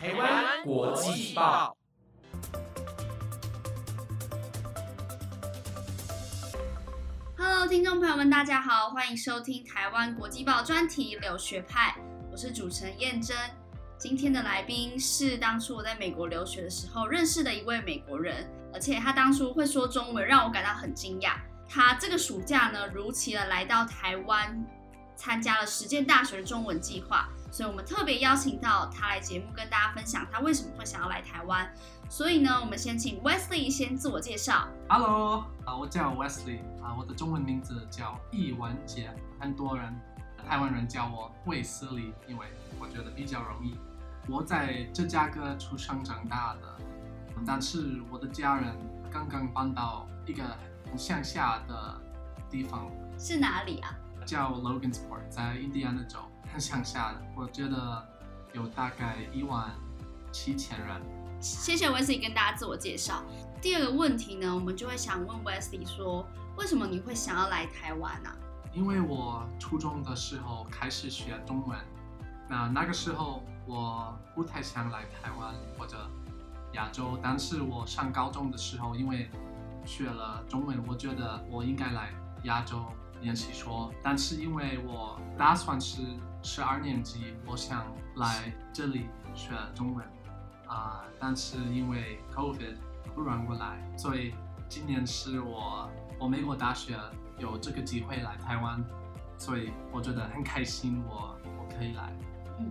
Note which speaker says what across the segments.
Speaker 1: 台湾国际报。
Speaker 2: Hello，听众朋友们，大家好，欢迎收听台湾国际报专题留学派，我是主持人燕珍。今天的来宾是当初我在美国留学的时候认识的一位美国人，而且他当初会说中文，让我感到很惊讶。他这个暑假呢，如期的来到台湾，参加了实践大学的中文计划，所以我们特别邀请到他来节目，跟大家分享他为什么会想要来台湾。所以呢，我们先请 Wesley 先自我介绍。
Speaker 3: Hello，啊，我叫 Wesley，啊，我的中文名字叫易文杰，很多人台湾人叫我卫斯理，因为我觉得比较容易。我在芝加哥出生长大的，但是我的家人刚刚搬到一个很乡下的地方，
Speaker 2: 是哪里啊？
Speaker 3: 叫 Logansport，在印第安纳州，很乡下的。我觉得有大概一万七千人。
Speaker 2: 谢谢 Wesley 跟大家自我介绍。第二个问题呢，我们就会想问 Wesley 说，为什么你会想要来台湾啊？
Speaker 3: 因为我初中的时候开始学中文，那那个时候我不太想来台湾或者亚洲，但是我上高中的时候，因为学了中文，我觉得我应该来亚洲练习说，但是因为我打算是十二年级，我想来这里学中文，啊、但是因为 COVID 不让过来，所以今年是我我美国大学有这个机会来台湾，所以我觉得很开心我，我可以来。
Speaker 2: 嗯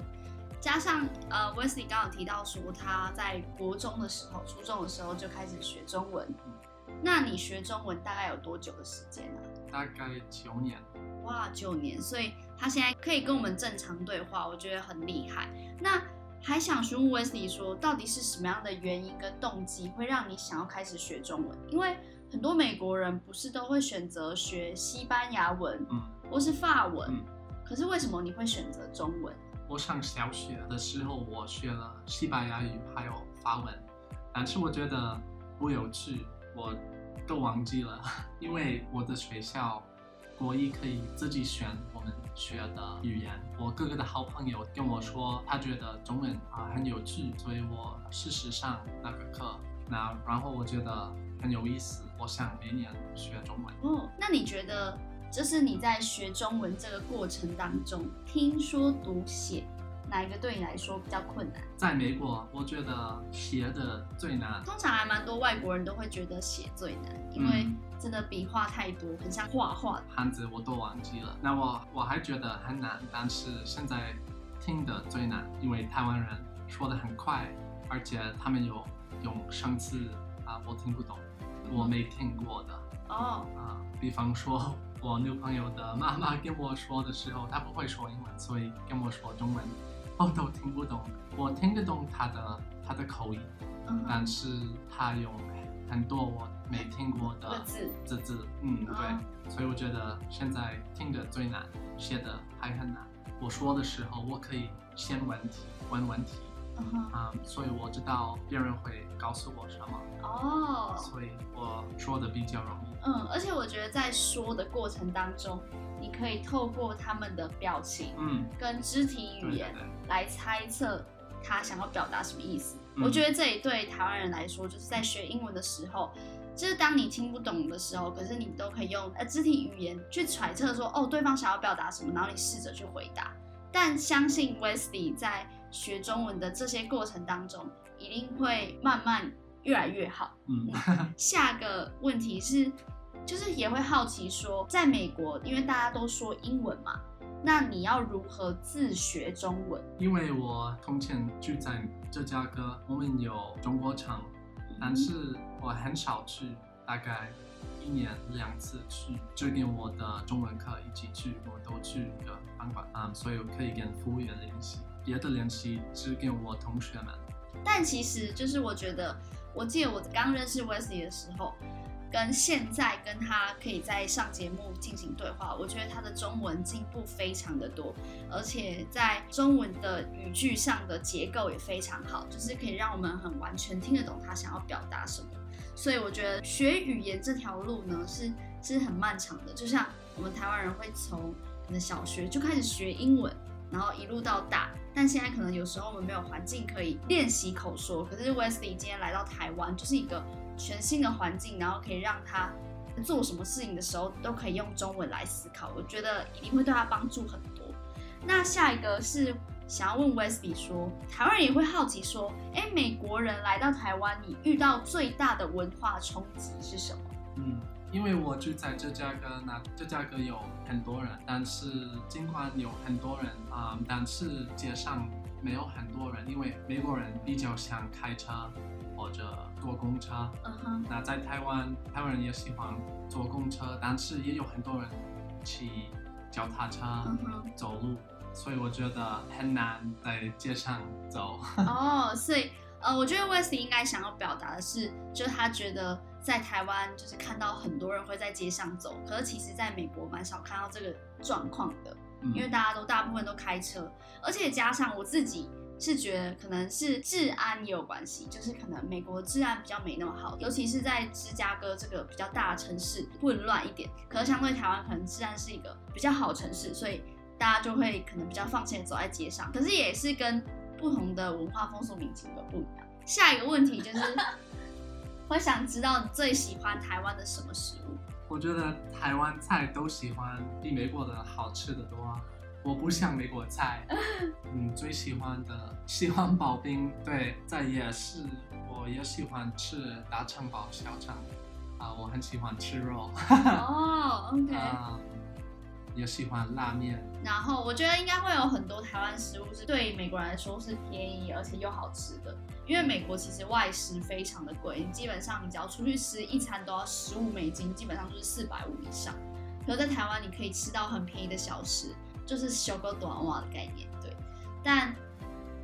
Speaker 2: 加上呃，Wesley 刚刚有提到说他在国中的时候、初中的时候就开始学中文。那你学中文大概有多久的时间啊？
Speaker 3: 大概九年，
Speaker 2: 哇，九年，所以他现在可以跟我们正常对话，我觉得很厉害。那还想询问 Wesley 说，到底是什么样的原因跟动机会让你想要开始学中文？因为很多美国人不是都会选择学西班牙文，
Speaker 3: 嗯，
Speaker 2: 或是法文，
Speaker 3: 嗯
Speaker 2: 可是为什么你会选择中文？
Speaker 3: 我上小学的时候我学了西班牙语还有法文，但是我觉得不有趣，我都忘记了，因为我的学校国一可以自己选我们学的语言。我哥哥的好朋友跟我说，他觉得中文啊很有趣，所以我试试上那个课。那然后我觉得很有意思，我想每年学中文。
Speaker 2: 哦，那你觉得，就是你在学中文这个过程当中，听说读写哪一个对你来说比较困难？
Speaker 3: 在美国，我觉得写的最难。
Speaker 2: 通常还蛮多外国人都会觉得写最难，因为
Speaker 3: 嗯
Speaker 2: 真的笔画太多，很像画画。
Speaker 3: 汉字我都忘记了。那我我还觉得很难，但是现在听的最难，因为台湾人说的很快，而且他们有用生词啊，我听不懂，我没听过的
Speaker 2: 哦，
Speaker 3: 啊。比方说，我女朋友的妈妈跟我说的时候，她不会说英文，所以跟我说中文，我都听不懂。我听得懂他的他的口音，但是他有很多我没听过的
Speaker 2: 的字
Speaker 3: 字字，嗯，
Speaker 2: 嗯
Speaker 3: 对，所以我觉得现在听的最难，写的还很难。我说的时候，我可以先问题，问问题啊、所以我知道别人会告诉我什么，
Speaker 2: 哦，
Speaker 3: 所以我说的比较容易。
Speaker 2: 嗯，而且我觉得在说的过程当中，你可以透过他们的表情
Speaker 3: 嗯，
Speaker 2: 跟肢体语言，来猜测他想要表达什么意思。
Speaker 3: 嗯
Speaker 2: 我觉得这也对台湾人来说，就是在学英文的时候，就是当你听不懂的时候，可是你都可以用呃肢体语言去揣测说，哦，对方想要表达什么，然后你试着去回答。但相信 Wesley 在学中文的这些过程当中，一定会慢慢越来越好。
Speaker 3: 嗯，
Speaker 2: 下个问题是，就是也会好奇说，在美国，因为大家都说英文嘛，那你要如何自学中文？
Speaker 3: 因为我从前住在芝加哥，我们有中国城，但是我很少去，大概一年两次去，就跟我的中文课一起去，我都去一个饭馆啊、所以我可以跟服务员联系，别的联系只跟我同学们。
Speaker 2: 但其实就是我觉得，我记得我刚认识 Wesley 的时候，跟现在跟他可以在上节目进行对话，我觉得他的中文进步非常的多，而且在中文的语句上的结构也非常好，就是可以让我们很完全听得懂他想要表达什么。所以我觉得学语言这条路呢是是很漫长的，就像我们台湾人会从可能小学就开始学英文，然后一路到大。但现在可能有时候我们没有环境可以练习口说，可是 Wesley 今天来到台湾，就是一个全新的环境，然后可以让他做什么事情的时候都可以用中文来思考。我觉得一定会对他帮助很多。那下一个是想要问 Wesley 说，台湾人也会好奇说，哎，美国人来到台湾，你遇到最大的文化冲击是什么？
Speaker 3: 嗯，因为我住在芝加哥，那芝加哥有很多人，但是尽管有很多人啊、但是街上没有很多人，因为美国人比较想开车或者坐公车。
Speaker 2: 嗯哼，
Speaker 3: 那在台湾，台湾人也喜欢坐公车，但是也有很多人骑脚踏车。走路，所以我觉得很难在街上走。
Speaker 2: 哦，所以呃，我觉得 Wesley 应该想要表达的是，就是他觉得在台湾就是看到很多人会在街上走，可是其实在美国蛮少看到这个状况的，
Speaker 3: 嗯
Speaker 2: 因为大家都大部分都开车，而且加上我自己。是觉得可能是治安也有关系，就是可能美国治安比较没那么好，尤其是在芝加哥这个比较大的城市，混乱一点。可是相对台湾，可能治安是一个比较好的城市，所以大家就会可能比较放心的走在街上。可是也是跟不同的文化风俗民情有不一样。下一个问题就是，我想知道你最喜欢台湾的什么食物？
Speaker 3: 我觉得台湾菜都喜欢比美国的好吃的多。我不像美国菜，嗯，最喜欢的喜欢刨冰，对，在夜市我也喜欢吃大肠包小肠，啊，我很喜欢吃肉，
Speaker 2: 哦，OK。
Speaker 3: 啊，也喜欢拉面，
Speaker 2: 然后我觉得应该会有很多台湾食物是对美国人来说是便宜而且又好吃的，因为美国其实外食非常的贵，你基本上你只要出去吃一餐都要十五美金，基本上就是四百五以上。可是在台湾你可以吃到很便宜的小吃，就是修个短袜的概念，对。但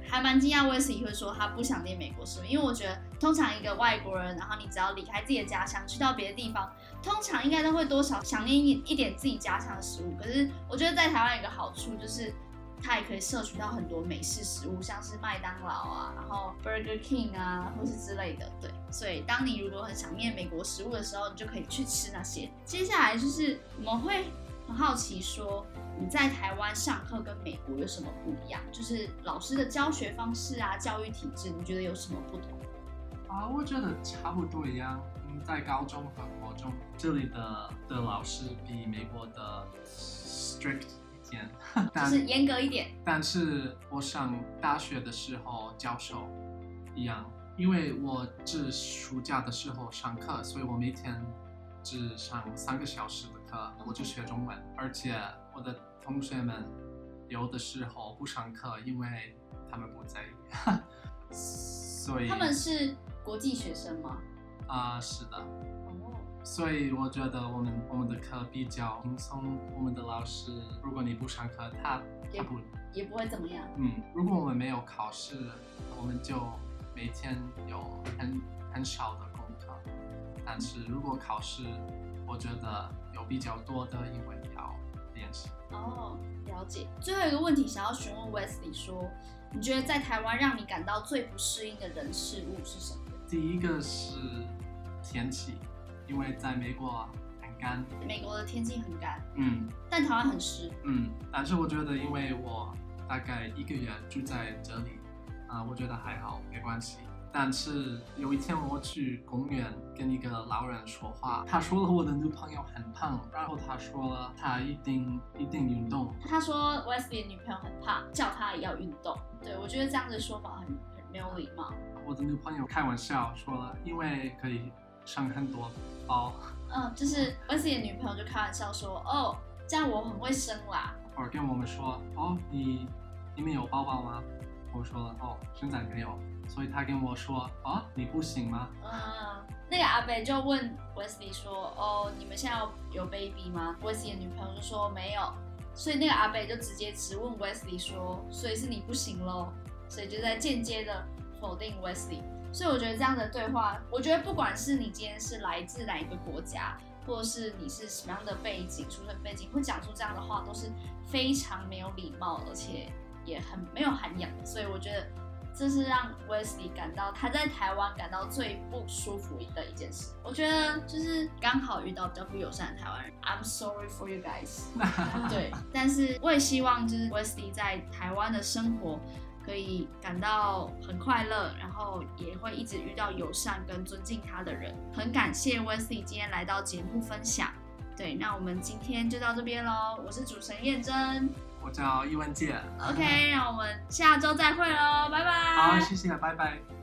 Speaker 2: 还蛮惊讶，威斯利会说他不想念美国食物，因为我觉得通常一个外国人，然后你只要离开自己的家乡，去到别的地方，通常应该都会多少想念一一点自己家乡的食物。可是我觉得在台湾有一个好处就是，它也可以摄取到很多美式食物，像是麦当劳啊，然后 Burger King 啊，或是之类的。对，所以当你如果很想念美国食物的时候，你就可以去吃那些。接下来就是我们会很好奇说，你在台湾上课跟美国有什么不一样？就是老师的教学方式啊，教育体制，你觉得有什么不同？
Speaker 3: 啊，我觉得差不多一样。嗯，在高中和国中，这里的的老师比美国的 strict 一点，
Speaker 2: 就
Speaker 3: 但
Speaker 2: 是严格一点。
Speaker 3: 但是我上大学的时候，教授一样，因为我只暑假的时候上课，所以我每天只上三个小时的课，我就学中文，而且我的同学们有的时候不上课，因为他们不在意，所以
Speaker 2: 他们是国际学生吗？
Speaker 3: 啊、是的。
Speaker 2: 哦，
Speaker 3: 所以我觉得我们我们的课比较轻松，我们的老师，如果你不上课，他
Speaker 2: 也
Speaker 3: 他不，
Speaker 2: 也不会怎么样。
Speaker 3: 嗯，如果我们没有考试，我们就每天有很很少的功课，但是如果考试，我觉得有比较多的因为要练习。
Speaker 2: 哦，了解。最后一个问题想要询问 Wesley 说，你觉得在台湾让你感到最不适应的人事物是什么？
Speaker 3: 第一个是天气，因为在美国很干，
Speaker 2: 美国的天气很干，
Speaker 3: 嗯，
Speaker 2: 但台湾很湿。
Speaker 3: 嗯，但是我觉得，因为我大概一个月住在这里，啊、我觉得还好，没关系。但是有一天我去公园跟一个老人说话，他说了我的女朋友很胖，然后他说了他一定一定运动，
Speaker 2: 他说 Wesley 的女朋友很胖，叫他也要运动。对我觉得这样的说法很很没有礼貌。
Speaker 3: 我的女朋友开玩笑说了，因为可以生很多包，
Speaker 2: 嗯，就是 Wesley 的女朋友就开玩笑说，哦，这样我很会生啦。
Speaker 3: 或者跟我们说，哦，你你们有包包吗？我说了，哦，现在没有，所以他跟我说，啊，你不行吗？
Speaker 2: 嗯，那个阿北就问 Wesley 说：“哦，你们现在有有 baby 吗？”Wesley 的女朋友就说没有，所以那个阿北就直接直问 Wesley 说：“所以是你不行喽？”所以就在间接的否定 Wesley。所以我觉得这样的对话，我觉得不管是你今天是来自哪一个国家，或者是你是什么样的背景、出身背景，会讲出这样的话，都是非常没有礼貌，而且也很没有涵养。所以我觉得这是让 Wesley 感到他在台湾感到最不舒服的一件事。我觉得就是刚好遇到比较不友善的台湾人，I'm sorry for you guys。对，但是我也希望就是 Wesley 在台湾的生活可以感到很快乐，然后也会一直遇到友善跟尊敬他的人。很感谢 Wesley 今天来到节目分享。对，那我们今天就到这边喽。我是主持人燕珍。
Speaker 3: 我叫易文健。
Speaker 2: OK，让我们下周再会喽，拜拜。
Speaker 3: 好，谢谢，拜拜。